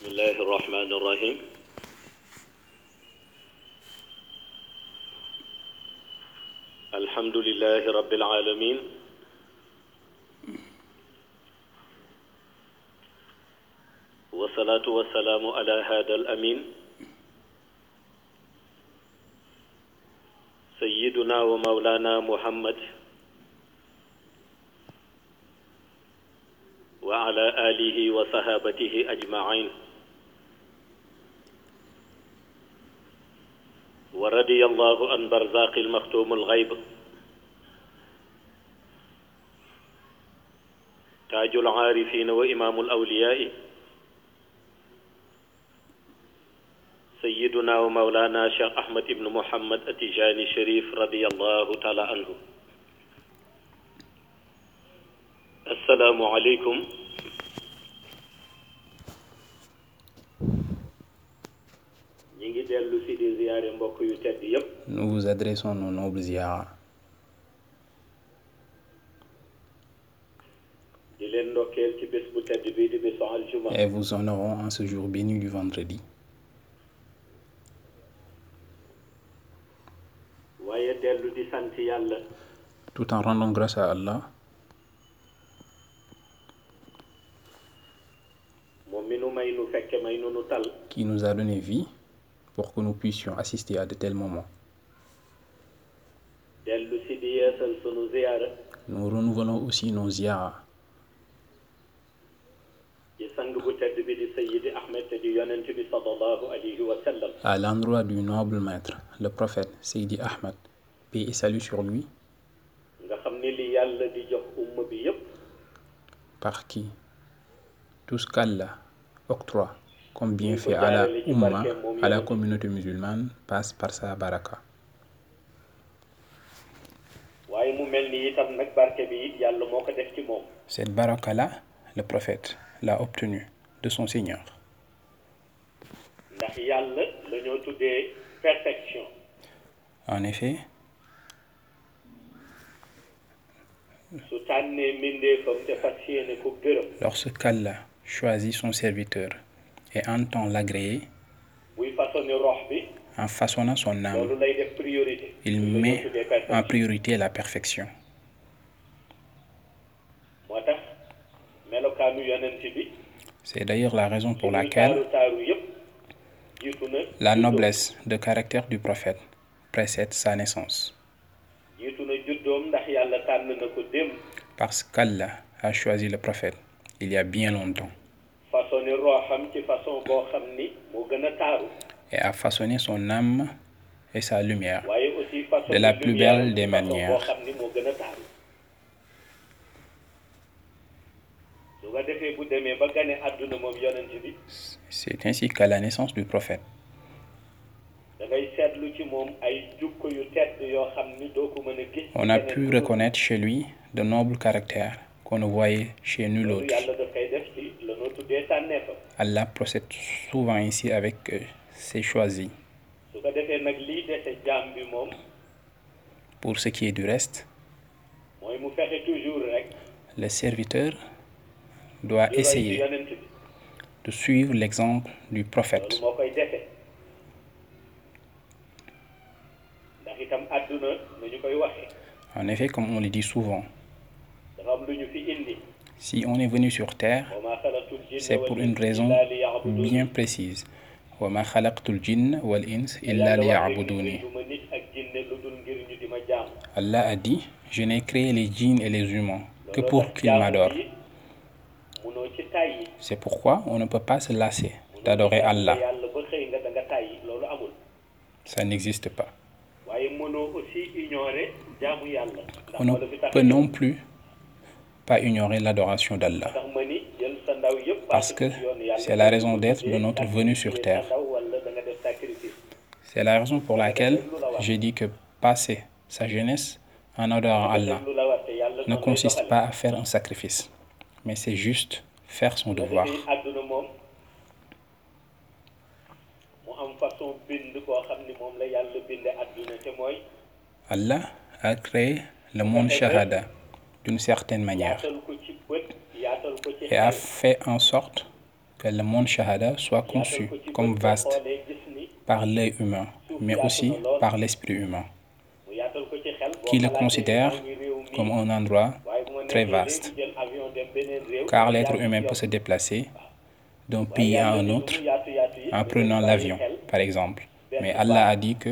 بسم الله الرحمن الرحيم. الحمد لله رب العالمين. والصلاة والسلام على هذا الأمين. سيدنا ومولانا محمد. وعلى آله وصحابته أجمعين. ورضي الله عن برزاق المختوم الغيب. تاج العارفين وإمام الأولياء. سيدنا ومولانا شيخ أحمد بن محمد التجاني الشريف رضي الله تعالى عنه. السلام عليكم di ziyaare mbokk yu tedd yépp. Nous vous adressons nos nobles ziyaras di leen ndokkeel ci bés bu tedd bii di bésu aljuma. Et vous honorons en ce jour béni du vendredi. waaye dellu di sant yàlla. Tout en rendant grâce à Allah, moom mi nu may nu fekke may nu nu tal. Qui nous a donné vie pour que nous puissions assister à de tels moments. Nous renouvelons aussi nos ziyaras sallam. À l'endroit du noble maître, le prophète Seydi Ahmed, paix et salut sur lui, par qui? Tout ce qu'Allah octroie comme bienfait à la Ummah, à la communauté musulmane, passe par sa baraka. Cette baraka-là, le prophète l'a obtenue de son Seigneur. En effet, gërëm lorsqu'Allah choisit son serviteur et entend l'agréer, en façonnant son âme, il met en priorité la perfection. C'est d'ailleurs la raison pour laquelle la noblesse de caractère du prophète précède sa naissance, parce qu'Allah a choisi le prophète il y a bien longtemps façonné roxam ci façon boo xam ni moo gën a taaru. Et a façonné son âme et sa lumière. Waaye aussi façon De la plus belle des manières. boo xam ni moo gën a taaru. Su ko defee bu demee ba gane àdduna moom yonent bi C'est ainsi qu'à la naissance du prophète, on a pu reconnaître chez lui de nobles caractères qu'on ne voyait chez nul autre. Allah procède souvent ainsi avec euh, ses choisis. Pour ce qui est du reste, rek le serviteur doit essayer de suivre l'exemple du prophète. En effet, comme on le dit souvent, si on est venu sur terre, c'est pour une raison bien précise. Allah a dit, je n'ai créé les djinns et les humains que pour qu'ils m'adorent. C'est pourquoi on ne peut pas se lasser d'adorer Allah. Ça n'existe pas. On ne peut non plus pas ignorer l'adoration d'Allah. Parce que c'est la raison d'être de notre venue sur terre. C'est la raison pour laquelle j'ai dit que passer sa jeunesse en adorant Allah ne consiste pas à faire un sacrifice, mais c'est juste faire son devoir. Allah a créé le monde shahada d'une certaine manière. Et a fait en sorte que le monde shahada soit conçu comme vaste par l'œil humain, mais aussi par l'esprit humain, qui le considère comme un endroit très vaste, car l'être humain peut se déplacer d'un pays à un autre en prenant l'avion, par exemple. Mais Allah a dit que,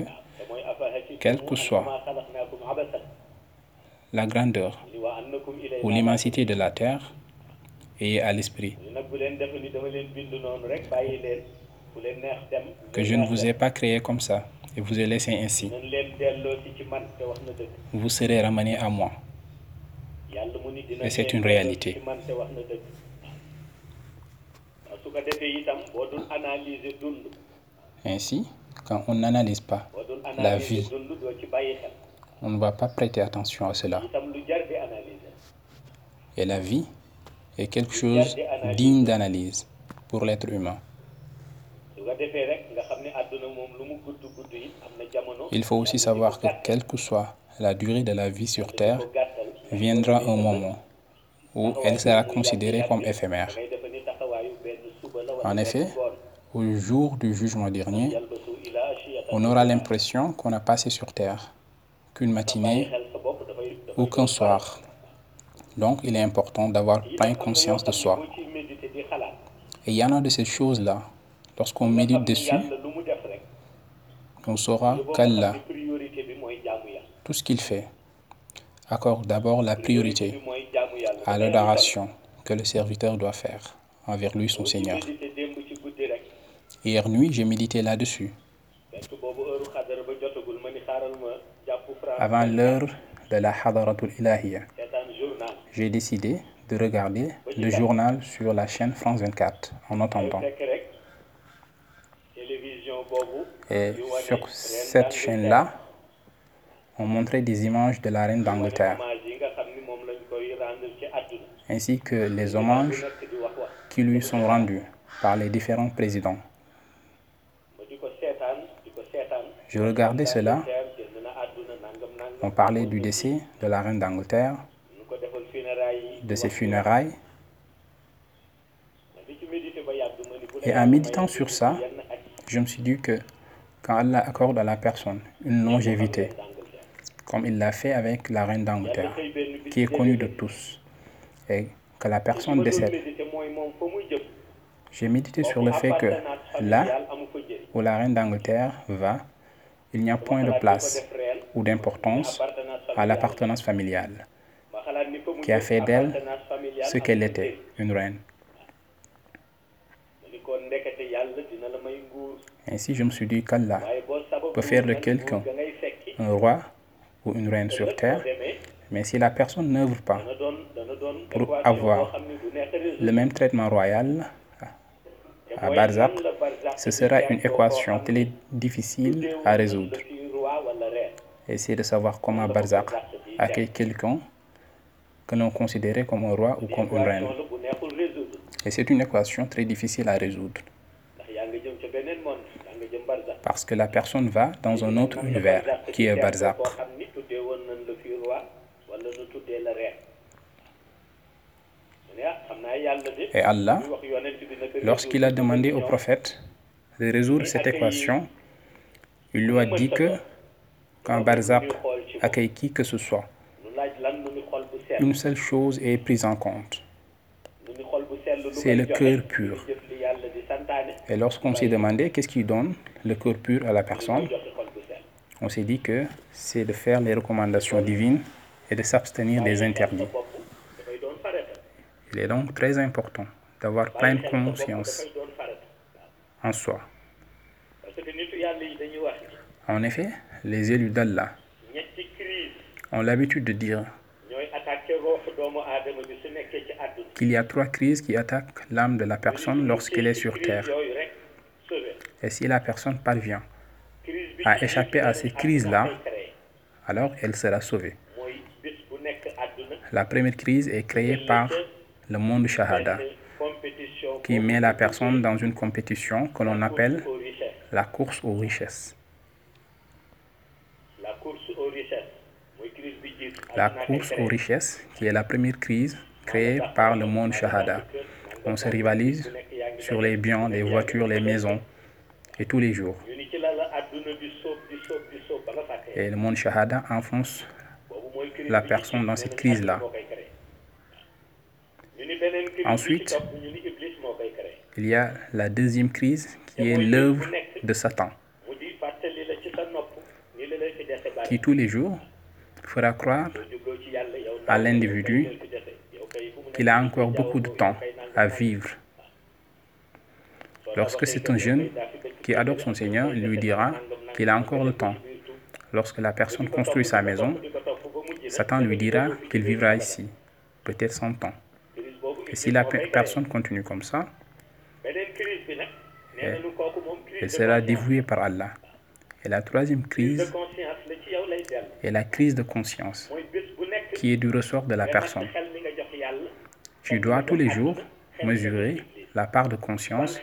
quelle que soit la grandeur ou l'immensité de la terre, et à l'esprit que je ne vous ai pas créé comme ça et vous ai laissé ainsi. Vous serez ramené à moi. Et c'est une réalité. Ainsi, quand on n'analyse pas la vie, on ne va pas prêter attention à cela. Et la vie est quelque chose digne d'analyse pour l'être humain. Il faut aussi savoir que quelle que soit la durée de la vie sur Terre, viendra un moment où elle sera considérée comme éphémère. En effet, au jour du jugement dernier, on aura l'impression qu'on a passé sur Terre qu'une matinée ou qu'un soir. Donc, il est important d'avoir plein conscience de soi. Et il y en a de ces choses-là. Lorsqu'on médite dessus, on saura qu'Allah, tout ce qu'il fait, accorde d'abord la priorité à l'adoration que le serviteur doit faire envers lui, son Seigneur. Hier nuit, j'ai médité là-dessus. Avant l'heure de la Hadaratul Ilahiyya, j'ai décidé de regarder le journal sur la chaîne France 24 en entendant. Et sur cette chaîne-là, on montrait des images de la reine d'Angleterre, ainsi que les hommages qui lui sont rendus par les différents présidents. Je regardais cela. On parlait du décès de la reine d'Angleterre, de ses funérailles. Et en méditant sur ça, je me suis dit que quand Allah accorde à la personne une longévité, comme il l'a fait avec la reine d'Angleterre, qui est connue de tous, et que la personne décède, j'ai médité sur le fait que là où la reine d'Angleterre va, il n'y a point de place d'importance à l'appartenance familiale, qui a fait d'elle ce qu'elle était, une reine. Ainsi, je me suis dit qu'Allah peut faire de quelqu'un un roi ou une reine sur terre, mais si la personne n'œuvre pas pour avoir le même traitement royal à Barzak, ce sera une équation très difficile à résoudre. Essayer de savoir comment Barzak accueille quelqu'un que l'on considérait comme un roi ou comme une reine. Et c'est une équation très difficile à résoudre. Parce que la personne va dans un autre univers qui est Barzak. Et Allah, lorsqu'il a demandé au prophète de résoudre cette équation, il lui a dit que quand Barzak accueille qui que ce soit, une seule chose est prise en compte. C'est le cœur pur. Et lorsqu'on s'est demandé qu'est-ce qui donne le cœur pur à la personne, on s'est dit que c'est de faire les recommandations divines et de s'abstenir des interdits. Il est donc très important d'avoir pleine conscience en soi. En effet, les élus d'Allah ont l'habitude de dire qu'il y a trois crises qui attaquent l'âme de la personne lorsqu'elle est sur Terre. Et si la personne parvient à échapper à ces crises-là, alors elle sera sauvée. La première crise est créée par le monde Shahada, qui met la personne dans une compétition que l'on appelle la course aux richesses. La course aux richesses, qui est la première crise créée par le monde Shahada. On se rivalise sur les biens, les voitures, les maisons, et tous les jours. Et le monde shahada enfonce la personne dans cette crise-là. Ensuite, Il y a la deuxième crise qui est l'œuvre de Satan, qui tous les jours fera croire à l'individu qu'il a encore beaucoup de temps à vivre. Lorsque c'est un jeune qui adore son Seigneur, il lui dira qu'il a encore le temps. Lorsque la personne construit sa maison, Satan lui dira qu'il vivra ici, peut-être 100 ans. Et si la pe- personne continue comme ça, crise elle sera dévouée par Allah. Et la troisième crise conscience la crise de conscience, qui est du ressort de la personne. Tu dois tous les jours mesurer la part de conscience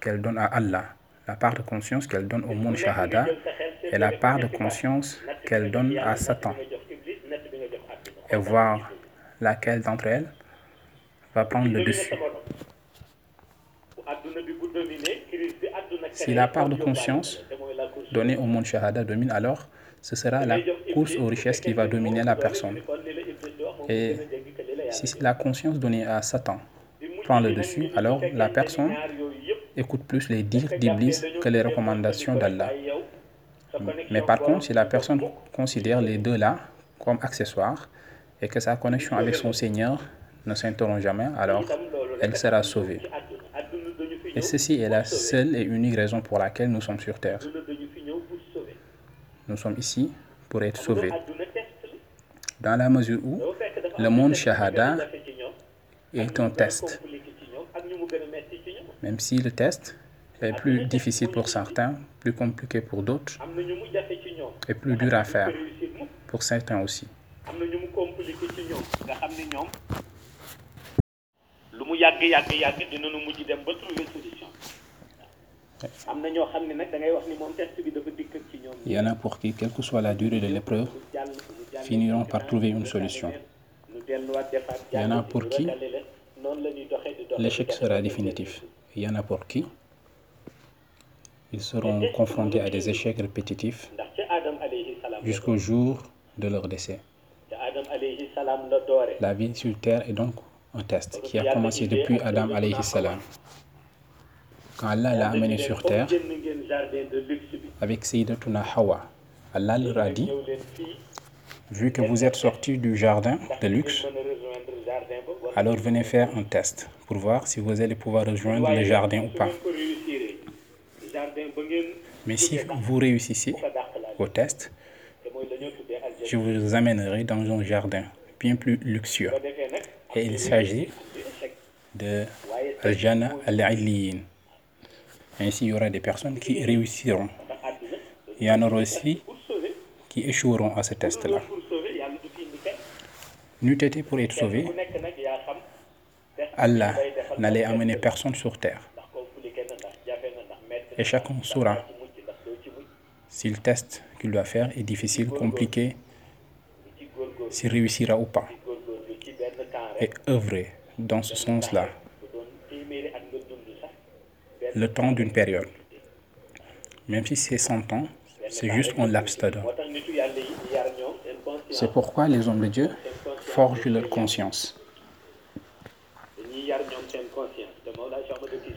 qu'elle donne à Allah, la part de conscience qu'elle donne au monde shahada et la part de conscience qu'elle donne à Satan et voir laquelle d'entre elles va prendre le dessus. Si la part de conscience donnée au monde shahada domine, alors ce sera la course aux richesses qui va dominer la personne. Et si la conscience donnée à Satan prend le dessus, alors la personne écoute plus les dires d'Iblis que les recommandations d'Allah. Mais par contre, si la personne considère les deux là comme accessoires et que sa connexion avec son Seigneur ne s'interrompt jamais, alors elle sera sauvée. Et ceci est la seule et unique raison pour laquelle nous sommes sur Terre. Nous sommes ici pour être sauvés. Dans la mesure où le monde shahada est un test. Même si le test est plus difficile pour certains, plus compliqué pour d'autres et plus dur à faire pour certains aussi. Il y en a pour qui, quelle que soit la durée de l'épreuve, finiront par trouver une solution. Il y en a pour qui l'échec sera définitif. Il y en a pour qui ils seront confrontés à des échecs répétitifs jusqu'au jour de leur décès. La vie sur Terre est donc un test qui a commencé depuis Adam alayhi salam. Quand Allah l'a amené sur Terre avec Sayyidatuna Hawa, Allah leur a dit, vu que vous êtes sortis du jardin de luxe, alors venez faire un test pour voir si vous allez pouvoir rejoindre le jardin ou pas. Mais si vous réussissez au test, je vous amènerai dans un jardin bien plus luxueux. Et il s'agit de Al-Jannah al-Aliyin. Ainsi, il y aura des personnes qui réussiront. Il y en aura aussi qui échoueront à ce test-là. N'eût été pour être sauvé, Allah n'allait amener personne sur terre. Et chacun saura si le test qu'il doit faire est difficile, compliqué, s'il réussira ou pas. Et œuvrer dans ce sens-là, le temps d'une période. Même si c'est 100 ans, c'est juste seen conscience C'est pourquoi les hommes de Dieu forgent leur conscience.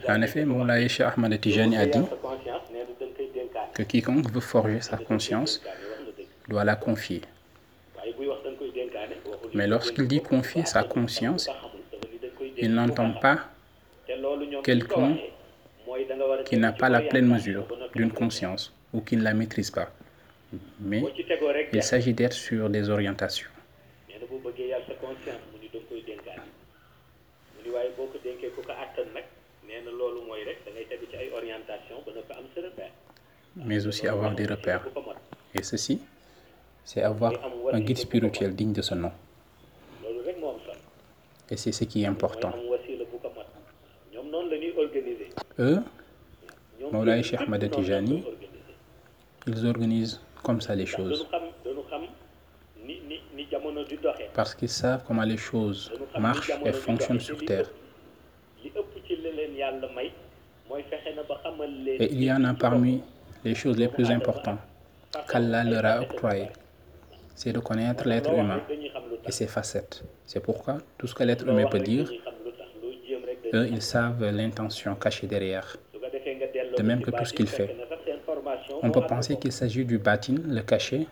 En effet, Moulaye Cheikh Tijani a dit que quiconque veut forger sa conscience doit la confier. Mais lorsqu'il dit confier sa conscience, il n'entend pas quelqu'un qui n'a pas la pleine mesure d'une conscience ou qui ne la maîtrise pas. Mais il s'agit d'être sur des orientations. mais aussi avoir des repères. Et ceci, c'est avoir un guide spirituel digne de ce nom. Et c'est ce qui est important. Eux, Cheikh lañ Tijani, koy organiser. Ils organisent comme ça les choses. Parce qu'ils savent comment les choses marchent et fonctionnent sur Terre. Et il y en a parmi les choses les plus importantes qu'Allah leur a octroyées. C'est de connaître l'être humain et ses facettes. C'est pourquoi tout ce que l'être humain peut dire, eux, ils savent l'intention cachée derrière. De même que tout ce qu'il fait. On peut penser qu'il s'agit du batin, le caché,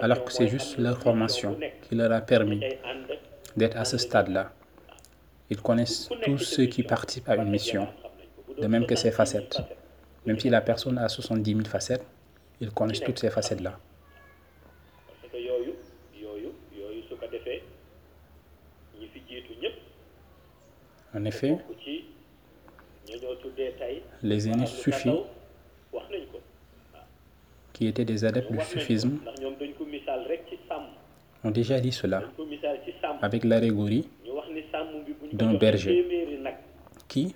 alors que c'est juste leur formation qui leur a permis d'être à ce stade-là. Ils connaissent tous ceux qui participent à une mission, de même que ses facettes. Même si la personne a 70 000 facettes, ils connaissent toutes ces facettes-là. En effet, les aînés suffis qui étaient des adeptes du sufisme ont déjà dit cela avec l'allégorie d'un berger qui,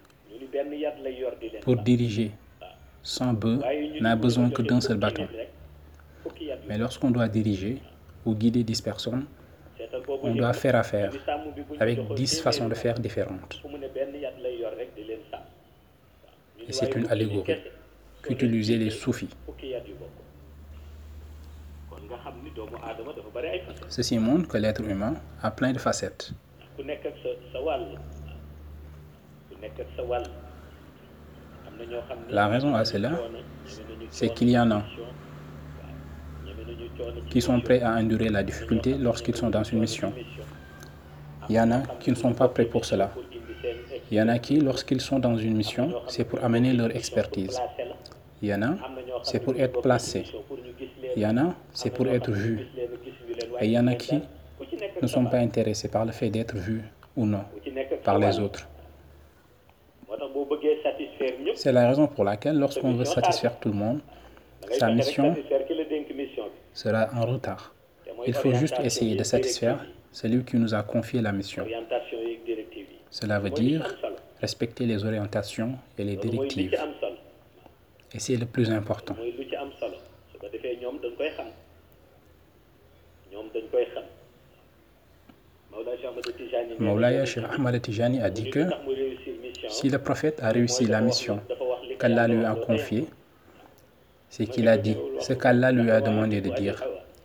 pour diriger sans bœuf, n'a besoin que d'un seul bâton. Mais lorsqu'on doit diriger ou guider 10 personnes, on doit faire affaire avec 10 façons de faire différentes. Et c'est une allégorie qu'utilisaient les soufis. Ceci montre que l'être humain a plein de facettes. La raison à cela, c'est qu'il y en a qui sont prêts à endurer la difficulté lorsqu'ils sont dans une mission. Il y en a qui ne sont pas prêts pour cela. Il y en a qui, lorsqu'ils sont dans une mission, c'est pour amener leur expertise. Il y en a, c'est pour être placé. Il y en a, c'est pour être vu. Et il y en a qui ne sont pas intéressés par le fait d'être vus ou non par les autres. C'est la raison pour laquelle, lorsqu'on veut satisfaire tout le monde, sa mission sera en retard. Il faut juste essayer de satisfaire celui qui nous a confié la mission. Cela veut dire respecter les orientations et les directives. Et c'est le plus important. Maulaya Cheikh Ahmad Tijani a dit que si le prophète a réussi la mission qu'Allah lui a confiée, c'est qu'il a dit ce qu'Allah lui a demandé de dire.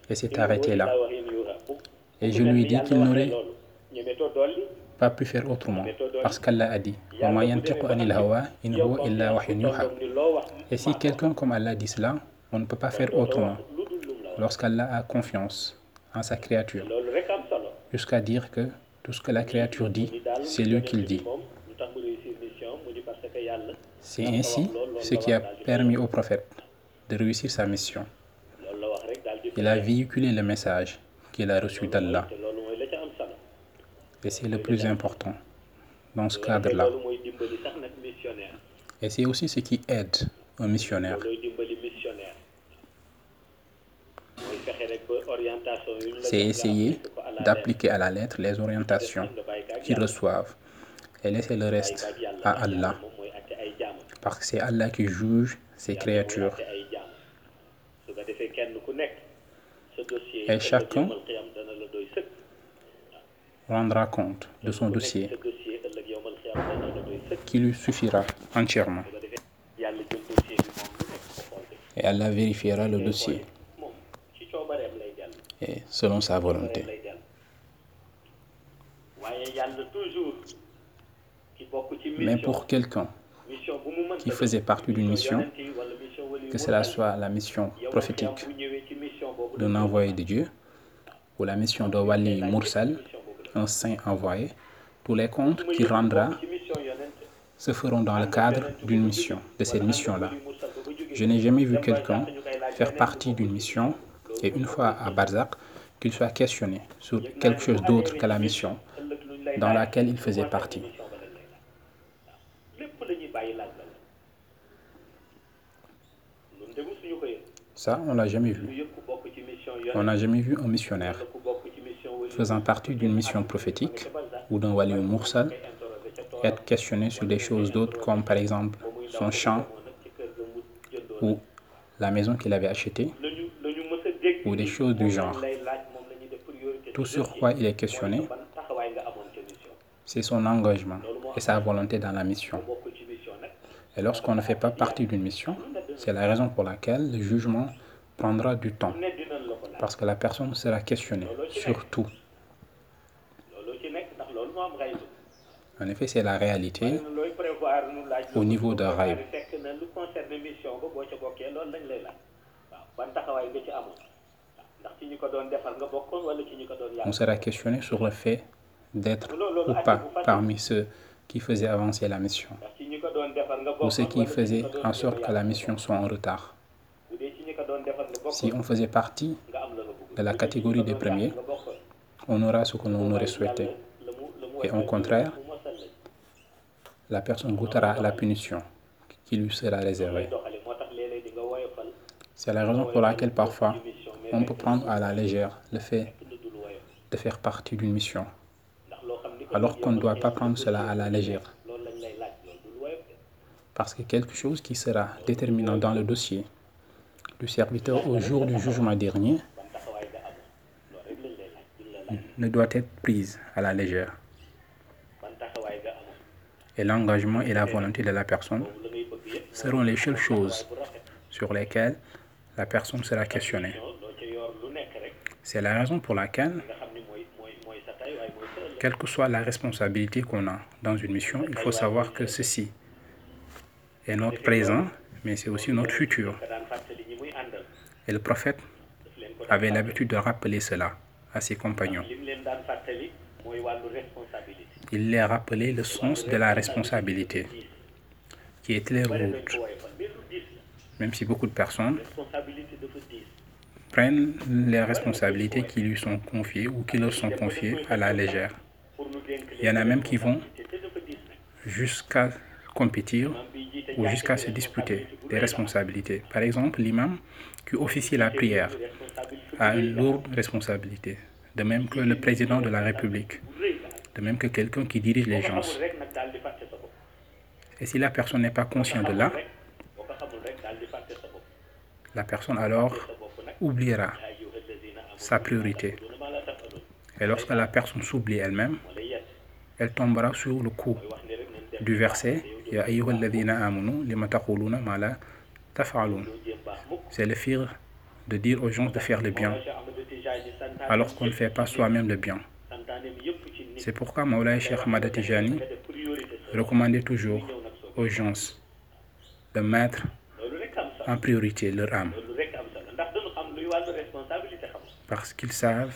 Et s'est arrêté là. Et je lui dis qu'il n'aurait pas pu faire autrement parce qu'Allah a dit Et si quelqu'un comme Allah dit cela, on ne peut pas faire autrement lorsqu'Allah a confiance en sa créature jusqu'à dire que tout ce que la créature dit, c'est lui qui le dit. C'est ainsi ce qui a permis au prophète de réussir sa mission. Il a véhiculé le message qu'il a reçu d'Allah. Et c'est le plus important dans ce cadre-là. Et c'est aussi ce qui aide un missionnaire. C'est essayer d'appliquer à la lettre les orientations qu'ils reçoivent. Et laisser le reste à Allah. Parce que c'est Allah qui juge ses créatures. Et chacun rendra compte de son dossier qui lui suffira entièrement. Et Allah vérifiera le dossier selon sa volonté. Mais pour quelqu'un qui faisait partie d'une mission, que cela soit la mission prophétique d'un envoyé de Dieu ou la mission d'un wali mursal, un saint envoyé, tous les comptes qu'il rendra se feront dans le cadre d'une mission, de cette mission-là. Je n'ai jamais vu quelqu'un faire partie d'une mission et une fois à Barzak, qu'il soit questionné sur quelque chose d'autre que la mission dans laquelle il faisait partie. Ça, on l'a jamais vu. On n'a jamais vu un missionnaire faisant partie d'une mission prophétique ou d'un wali mursal être questionné sur des choses d'autres comme par exemple son champ ou la maison qu'il avait achetée ou des choses du genre. Tout sur quoi il est questionné, c'est son engagement et sa volonté dans la mission. Et lorsqu'on ne fait pas partie d'une mission, c'est la raison pour laquelle le jugement prendra du temps. Parce que la personne sera questionnée sur tout. En effet, c'est la réalité au niveau de rêve. On sera questionné sur le fait d'être ou pas parmi ceux qui faisaient avancer la mission ou ceux qui faisaient en sorte que la mission soit en retard. Si on faisait partie de la catégorie des premiers, on aura ce que l'on aurait souhaité. Et au contraire, la personne goûtera la punition qui lui sera réservée. C'est la raison pour laquelle parfois on peut prendre à la légère le fait de faire partie d'une mission, alors qu'on ne doit pas prendre cela à la légère. Parce que quelque chose qui sera déterminant dans le dossier du serviteur au jour du jugement dernier ne doit être prise à la légère. Et l'engagement et la volonté de la personne seront les seules choses sur lesquelles la personne sera questionnée. C'est la raison pour laquelle, quelle que soit la responsabilité qu'on a dans une mission, il faut savoir que ceci est notre présent, mais c'est aussi notre futur. Et le prophète avait l'habitude de rappeler cela à ses compagnons. Il les rappelait le sens de la responsabilité, qui est très lourde. Même si beaucoup de personnes prennent les responsabilités qui lui sont confiées ou qui leur sont confiées à la légère. Il y en a même qui vont jusqu'à compétir ou jusqu'à se disputer des responsabilités. Par exemple, l'imam qui officie la prière a une lourde responsabilité, de même que le président de la République, de même que quelqu'un qui dirige les gens. Et si la personne n'est pas consciente de là, la personne alors oubliera sa priorité. Et lorsque la personne s'oublie elle-même, elle tombera sur le coup du verset c'est le fir de dire aux gens de faire le bien alors qu'on ne fait pas soi-même le bien. C'est pourquoi Maulay Cheikh Madatijani recommandait toujours aux gens de mettre en priorité leur âme. Parce qu'ils savent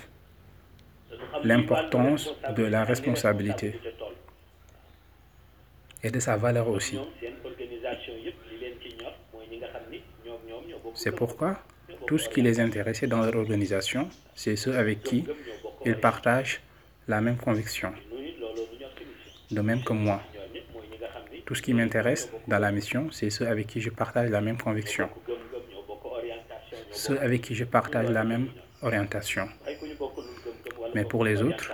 l'importance de la responsabilité et de sa valeur aussi. C'est pourquoi tout ce qui les intéressait dans leur organisation, c'est ceux avec qui ils partagent la même conviction. De même que moi. Tout ce qui m'intéresse dans la mission, c'est ceux avec qui je partage la même conviction. Ceux avec qui je partage la même orientation. Mais pour les autres,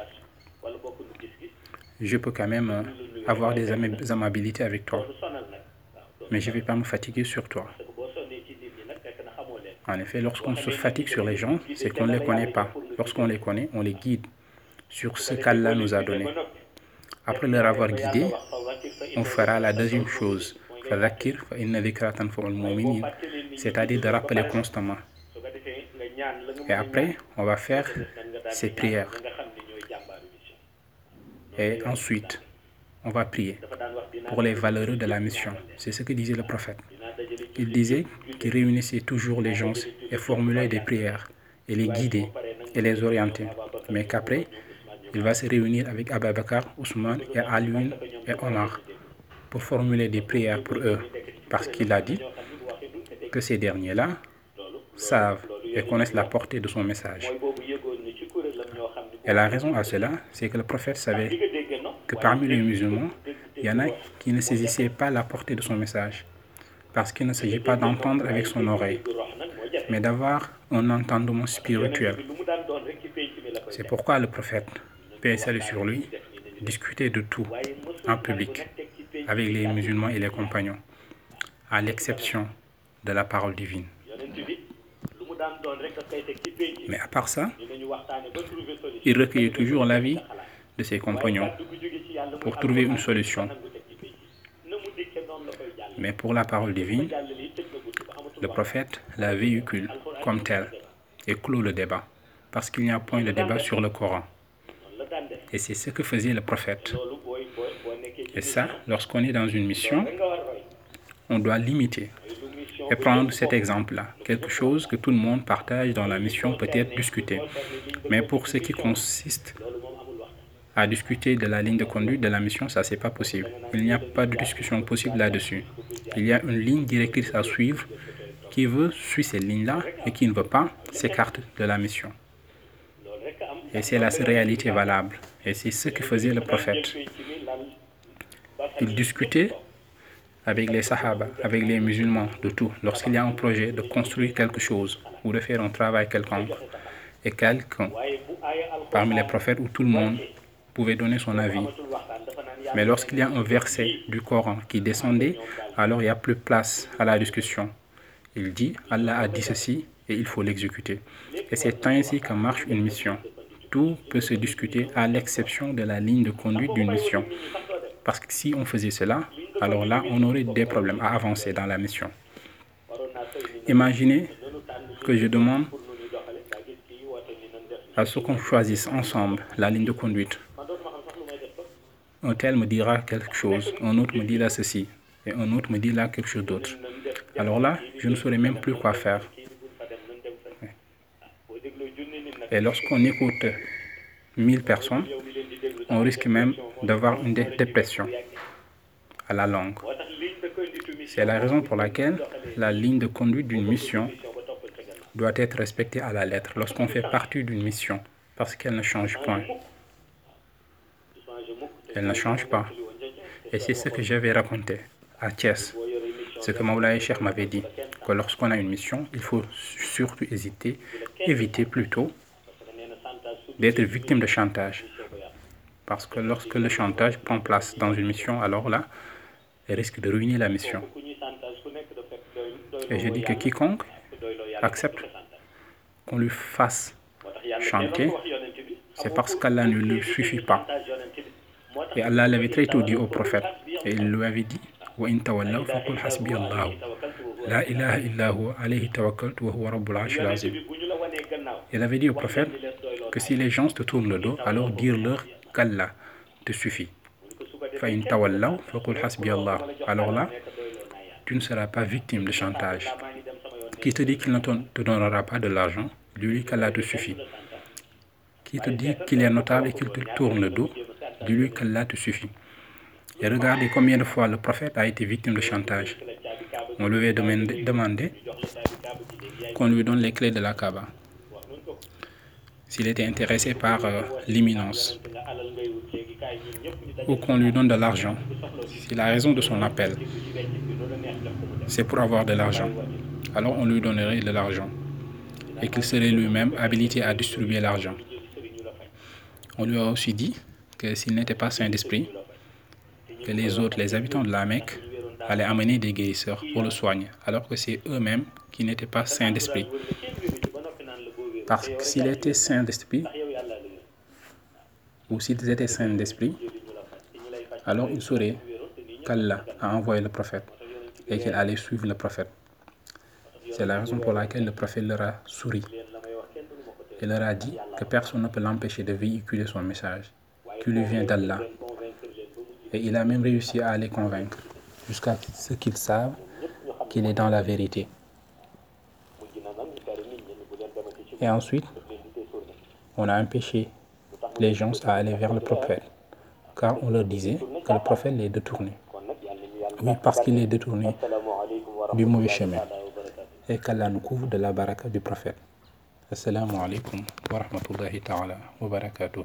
je peux quand même avoir des amabilités avec toi. Mais je ne vais pas me fatiguer sur toi. En effet, lorsqu'on se fatigue sur les gens, c'est qu'on ne les connaît pas. Lorsqu'on les connaît, on les guide sur ce qu'Allah nous a donné. Après leur avoir guidé, on fera la deuxième chose, c'est-à-dire de rappeler constamment. Et après, on va faire ces prières. Et ensuite, on va prier pour les valeureux de la mission. C'est ce que disait le prophète. Il disait qu'il réunissait toujours les gens et formulait des prières et les guidait et les orientait. Mais qu'après, il va se réunir avec Abba Bakr, Ousmane et Alun et Omar pour formuler des prières pour eux. Parce qu'il a dit que ces derniers-là savent et connaissent la portée de son message. Et la raison à cela, c'est que le prophète savait que parmi les musulmans, il y en a qui ne saisissaient pas la portée de son message. Parce qu'il ne s'agit pas d'entendre avec son oreille, mais d'avoir un entendement spirituel. C'est pourquoi le prophète, paix et sur lui, discutait de tout en public avec les musulmans et les compagnons, à l'exception de la parole divine. Mais à part ça, il recueillait toujours l'avis de ses compagnons pour trouver une solution. Mais pour la parole divine, le prophète la véhicule comme telle et clôt le débat, parce qu'il n'y a point de débat sur le Coran. Et c'est ce que faisait le prophète. Et ça, lorsqu'on est dans une mission, on doit limiter et prendre cet exemple-là. Quelque chose que tout le monde partage dans la mission peut être discuté. Mais pour ce qui consiste à discuter de la ligne de conduite de la mission, ça, c'est pas possible. Il n'y a pas de discussion possible là-dessus. Il y a une ligne directrice à suivre. Qui veut suit cette ligne-là et qui ne veut pas s'écarte de la mission. Et c'est la réalité valable. Et c'est ce que faisait le prophète. Il discutait avec les sahaba, avec les musulmans, de tout. Lorsqu'il y a un projet de construire quelque chose ou de faire un travail quelconque, et quelqu'un parmi les prophètes où tout le monde pouvait donner son avis. Mais lorsqu'il y a un verset du Coran qui descendait, alors il n'y a plus place à la discussion. Il dit, Allah a dit ceci et il faut l'exécuter. Et c'est ainsi que marche une mission. Tout peut se discuter à l'exception de la ligne de conduite d'une mission. Parce que si on faisait cela, alors là, on aurait des problèmes à avancer dans la mission. Imaginez que je demande à ce qu'on choisisse ensemble la ligne de conduite. Un tel me dira quelque chose, un autre me dira ceci, et un autre me dira quelque chose d'autre. Alors là, je ne saurais même plus quoi faire. Et lorsqu'on écoute 1000 personnes, on risque même d'avoir une dépression à la langue. C'est la raison pour laquelle la ligne de conduite d'une mission doit être respectée à la lettre lorsqu'on fait partie d'une mission, parce qu'elle ne change point. Elle ne change pas. Et c'est ce que j'avais raconté à Thiès, ce que Maulaï Cheikh m'avait dit, que lorsqu'on a une mission, il faut surtout hésiter, éviter plutôt d'être victime de chantage. Parce que lorsque le chantage prend place dans une mission, alors là, risque de ruiner la mission. Et je dis que quiconque accepte qu'on lui fasse chanter, c'est parce qu'Allah ne lui suffit pas. Et Allah l'avait très tôt dit au prophète. Et il lui avait dit La ilaha illahu alayhi tawakkaltu wa huwa. Il avait dit au prophète que si les gens te tournent le dos, alors dire-leur qu'Allah te suffit. Alors là, tu ne seras pas victime de chantage. Qui te dit qu'il ne te donnera pas de l'argent, dis-lui qu'Allah te suffit. Qui te dit qu'il est notable et qu'il te tourne le dos, dis-lui qu'Allah te suffit. Et regardez combien de fois le prophète a été victime de chantage. On lui avait demandé qu'on lui donne les clés de la Kaaba. S'il était intéressé par euh, l'imminence ou qu'on lui donne de l'argent. C'est la raison de son appel. C'est pour avoir de l'argent. Alors on lui donnerait de l'argent et qu'il serait lui-même habilité à distribuer l'argent. On lui a aussi dit que s'il n'était pas saint d'esprit, que les autres, les habitants de la Mecque, allaient amener des guérisseurs pour le soigner, alors que c'est eux-mêmes qui n'étaient pas saints d'esprit. Parce que s'il était saint d'esprit, ou s'ils étaient saints d'esprit, alors ils sauraient qu'Allah a envoyé le prophète et qu'il allait suivre le prophète. C'est la raison pour laquelle le prophète leur a souri. Il leur a dit que personne ne peut l'empêcher de véhiculer son message, qui lui vient d'Allah. Et il a même réussi à les convaincre, jusqu'à ce qu'ils savent qu'il est dans la vérité. Et ensuite, on a empêché les gens à aller vers le prophète, car on leur disait que le prophète les détournait. Oui, parce qu'il est détourné du mauvais chemin. Et qu'Allah nous couvre de la baraka du prophète. Assalamu alaikum wa rahmatullahi ta'ala wa barakatuh.